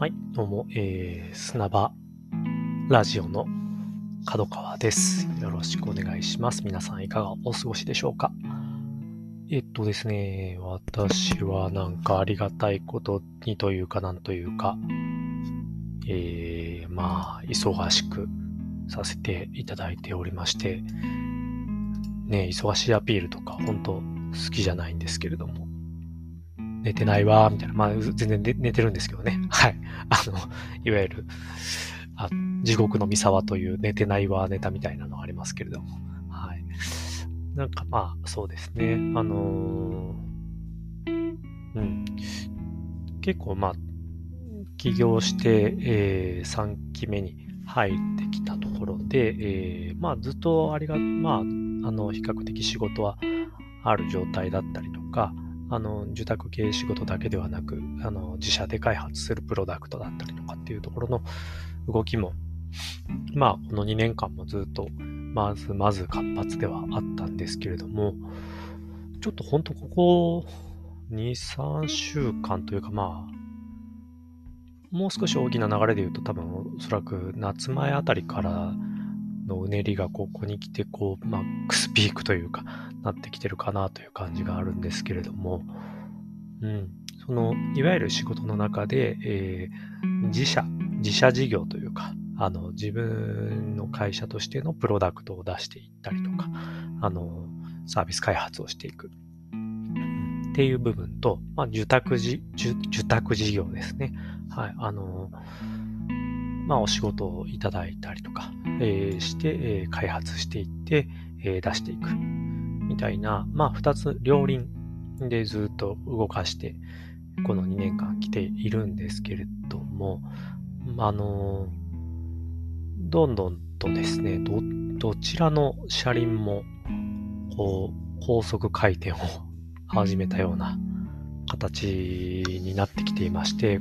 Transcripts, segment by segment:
はい、どうも、えー、砂場ラジオの角川です。よろしくお願いします。皆さんいかがお過ごしでしょうか？えっとですね、私はなんかありがたいことにというかなんというか、えー、まあ、忙しくさせていただいておりまして、ね、忙しいアピールとか本当好きじゃないんですけれども、寝てないわ、みたいな。まあ、全然寝寝てるんですけどね。はい。あの、いわゆる、あ地獄の三沢という寝てないわネタみたいなのありますけれども。はい。なんかまあ、そうですね。あのーうん。結構まあ、起業して、えー3期目に入ってきたところで、えーまあずっとありが、まあ、あの、比較的仕事はある状態だったりとか、あの、受託系仕事だけではなく、あの、自社で開発するプロダクトだったりとかっていうところの動きも、まあ、この2年間もずっと、まずまず活発ではあったんですけれども、ちょっとほんとここ2、3週間というかまあ、もう少し大きな流れで言うと多分おそらく夏前あたりからのうねりがここに来てこう、マックスピークというか、なってきてるかなという感じがあるんですけれども、うん、そのいわゆる仕事の中で、えー自社自社事業というかあの自分の会社としてのプロダクトを出していったりとかあのサービス開発をしていく。っていう部分と、まあ、受託じ受受託事業ですね。はい。あのまあお仕事をいただいたりとか、えーして、えー開発していって、えー出していく。みたいな、まあ、二つ両輪でずっと動かして、この2年間来ているんですけれども、あの、どんどんとですね、ど、どちらの車輪も、こう、高速回転を始めたような形になってきていまして、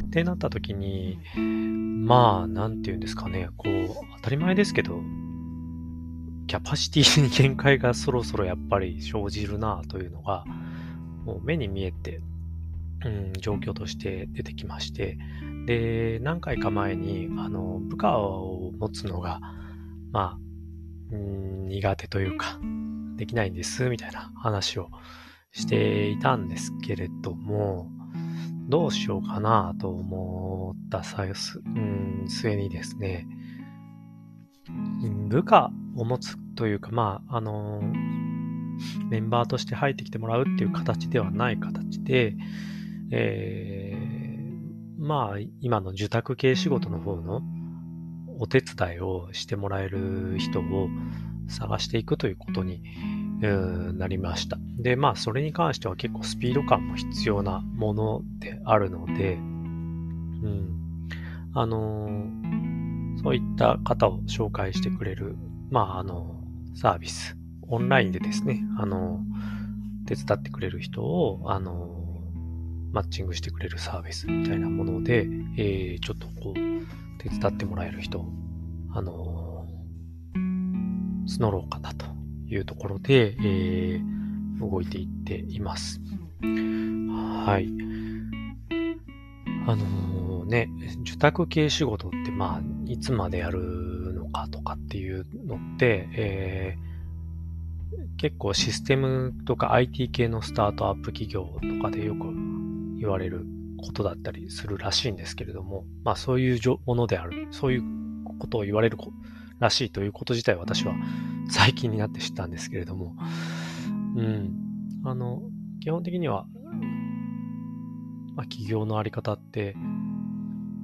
ってなった時に、まあ、なんていうんですかね、こう、当たり前ですけど、キャパシティに限界がそろそろやっぱり生じるなというのが、もう目に見えて、うん、状況として出てきまして、で、何回か前に、あの、部下を持つのが、まあ、うん苦手というか、できないんです、みたいな話をしていたんですけれども、どうしようかなと思った際す、うん、末にですね、部下を持つというか、まあ、あのメンバーとして入ってきてもらうっていう形ではない形で、えーまあ、今の受託系仕事の方のお手伝いをしてもらえる人を探していくということになりました。で、まあ、それに関しては結構スピード感も必要なものであるので、うん、あのーそういった方を紹介してくれる、まあ、あの、サービス、オンラインでですね、あの、手伝ってくれる人を、あの、マッチングしてくれるサービスみたいなもので、えーちょっとこう、手伝ってもらえる人、あの、募ろうかなというところで、えー動いていっています。はい。あのね、受託系仕事って、まあ、いつまでやるのかとかっていうのって、えー結構システムとか IT 系のスタートアップ企業とかでよく言われることだったりするらしいんですけれども、まあそういうものである、そういうことを言われるらしいということ自体私は最近になって知ったんですけれども、うん。あの、基本的には、まあ、企業のあり方って、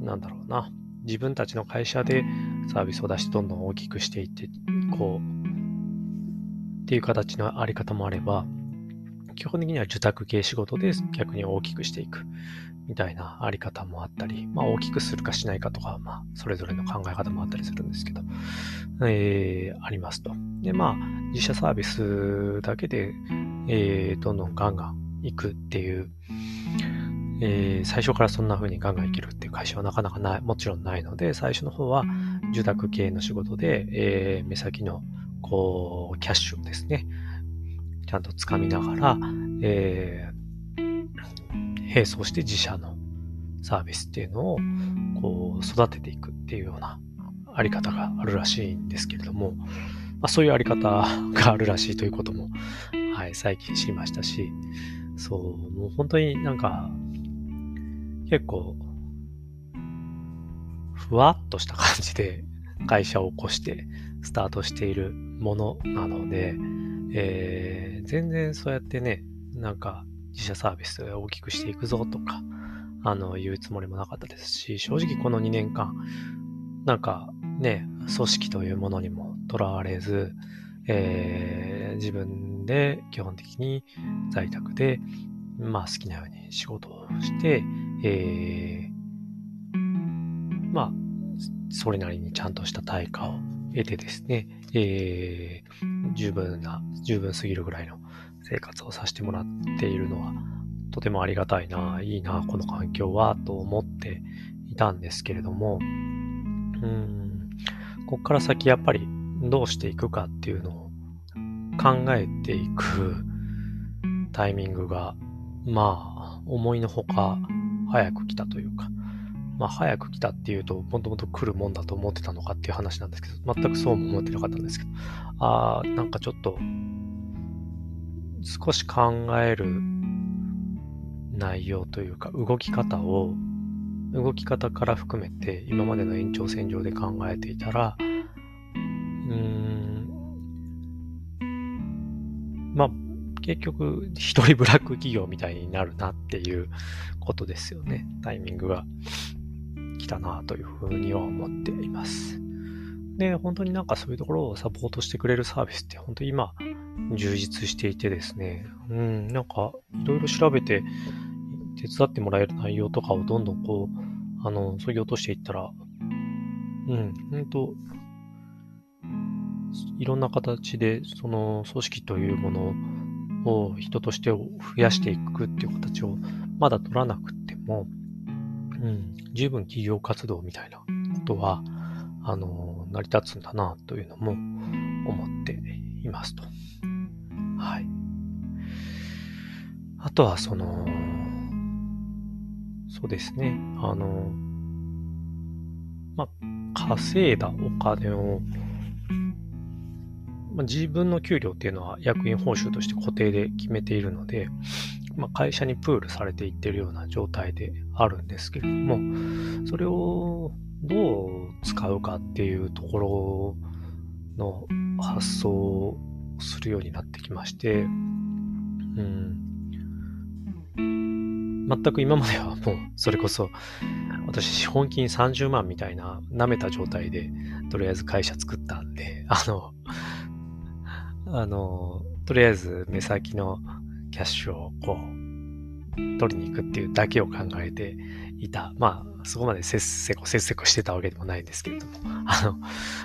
なんだろうな。自分たちの会社でサービスを出してどんどん大きくしていって、こう、っていう形のあり方もあれば、基本的には受託系仕事で逆に大きくしていくみたいなあり方もあったり、まあ大きくするかしないかとか、まあそれぞれの考え方もあったりするんですけど、えーありますと。で、まあ自社サービスだけで、えーどんどんガンガン行くっていう、えー最初からそんな風にガンガンいけるっていう会社はなかなかない、もちろんないので、最初の方は受託系の仕事で、えー目先のこうキャッシュをですね、ちゃんとつかみながら、えー並走して自社のサービスっていうのをこう育てていくっていうようなあり方があるらしいんですけれども、まあ、そういうあり方があるらしいということも、はい、最近知りましたし、そう、もう本当になんか、結構、ふわっとした感じで会社を起こしてスタートしているものなので、えー、全然そうやってね、なんか自社サービスを大きくしていくぞとか、あの、言うつもりもなかったですし、正直この2年間、なんかね、組織というものにもとらわれず、えー、自分で基本的に在宅で、まあ好きなように仕事をして、えー、まあ、それなりにちゃんとした対価を得てですね、えー、十分な、十分すぎるぐらいの生活をさせてもらっているのは、とてもありがたいな、いいな、この環境は、と思っていたんですけれども、うん、こっから先やっぱりどうしていくかっていうのを考えていくタイミングが、まあ、思いのほか早く来たというか、まあ、早く来たっていうと、もともと来るもんだと思ってたのかっていう話なんですけど、全くそうも思ってなかったんですけど、ああ、なんかちょっと、少し考える内容というか、動き方を、動き方から含めて、今までの延長線上で考えていたら、うーん、まあ、結局、一人ブラック企業みたいになるなっていうことですよね。タイミングが来たなというふうには思っています。で、本当になんかそういうところをサポートしてくれるサービスって本当今充実していてですね、うん、なんかいろいろ調べて手伝ってもらえる内容とかをどんどんこう、あの、削ぎ落としていったら、うん、本当いろんな形でその組織というものを人として増やしていくっていう形をまだ取らなくても、うん、十分企業活動みたいなことは、あの、成り立つんだなというのも思っていますと。はい。あとは、その、そうですね、あの、まあ、稼いだお金を、まあ、自分の給料っていうのは役員報酬として固定で決めているので、まあ、会社にプールされていってるような状態であるんですけれども、それをどう使うかっていうところの発想するようになってきまして、うん、全く今まではもうそれこそ私資本金30万みたいな舐めた状態でとりあえず会社作ったんで、あの、あの、とりあえず目先のキャッシュをこう、取りに行くっていうだけを考えていた。まあ、そこまでせっせこせっせこしてたわけでもないんですけれども、あの、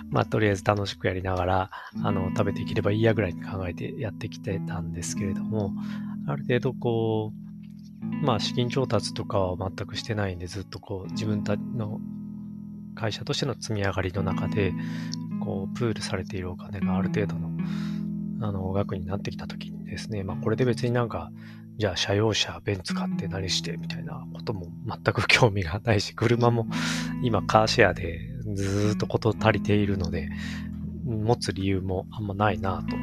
まあ、とりあえず楽しくやりながら、あの、食べていければいいやぐらいに考えてやってきてたんですけれども、ある程度こう、まあ、資金調達とかは全くしてないんで、ずっとこう、自分たちの会社としての積み上がりの中で、こう、プールされているお金がある程度の、あの、額になってきたときにですね、まあこれで別になんか、じゃあ車用車、ベンツ買って何してみたいなことも全く興味がないし、車も今カーシェアでずっとこと足りているので、持つ理由もあんまないなと、う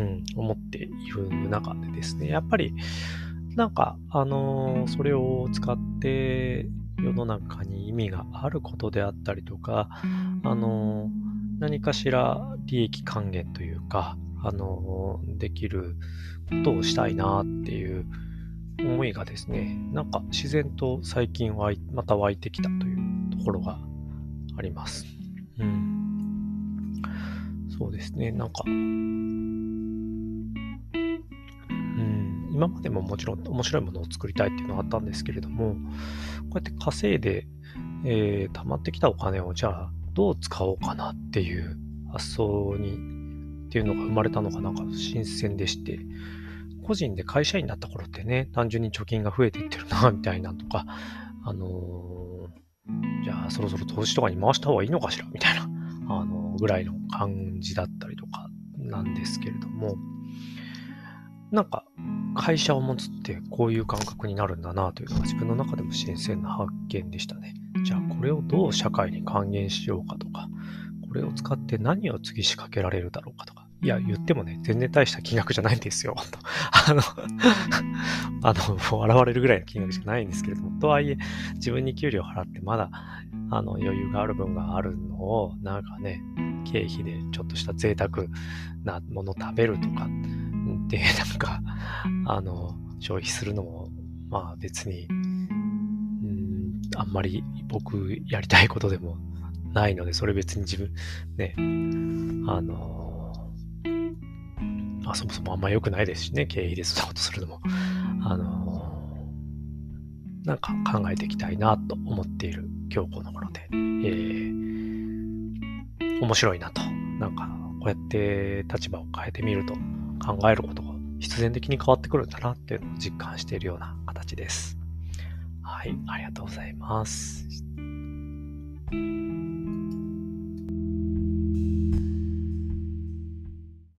ん、思っている中でですね、やっぱりなんか、あのー、それを使って世の中に意味があることであったりとか、あのー何かしら利益還元というか、あの、できることをしたいなっていう思いがですね、なんか自然と最近はまた湧いてきたというところがあります。うん。そうですね、なんか、うん、今までももちろん面白いものを作りたいっていうのはあったんですけれども、こうやって稼いで、えー、溜まってきたお金をじゃあどう使おうかなっていう発想に、っていうのが生まれたのがなんか新鮮でして、個人で会社員になった頃ってね、単純に貯金が増えていってるな、みたいなとか、あのー、じゃあそろそろ投資とかに回した方がいいのかしら、みたいな、あのー、ぐらいの感じだったりとかなんですけれども、なんか会社を持つってこういう感覚になるんだなというのが自分の中でも新鮮な発見でしたね。じゃあこれをどう社会に還元しようかとか、これを使って何を次仕掛けられるだろうかとか。いや、言ってもね、全然大した金額じゃないんですよ。あの、あの、もう笑れるぐらいの金額しかないんですけれども、とはいえ、自分に給料払ってまだ、あの、余裕がある分があるのを、なんかね、経費でちょっとした贅沢なもの食べるとか、で、なんか、あの、消費するのも、まあ別に、うん、あんまり僕やりたいことでもないので、それ別に自分、ね、あの、あそもそもあんま良くないですしね、経費でそんなことするのも。あの、なんか考えていきたいなと思っている今日この頃で、えー、面白いなと。なんか、こうやって立場を変えてみると考えることが必然的に変わってくるんだなっていうのを実感しているような形です。はい、ありがとうございます。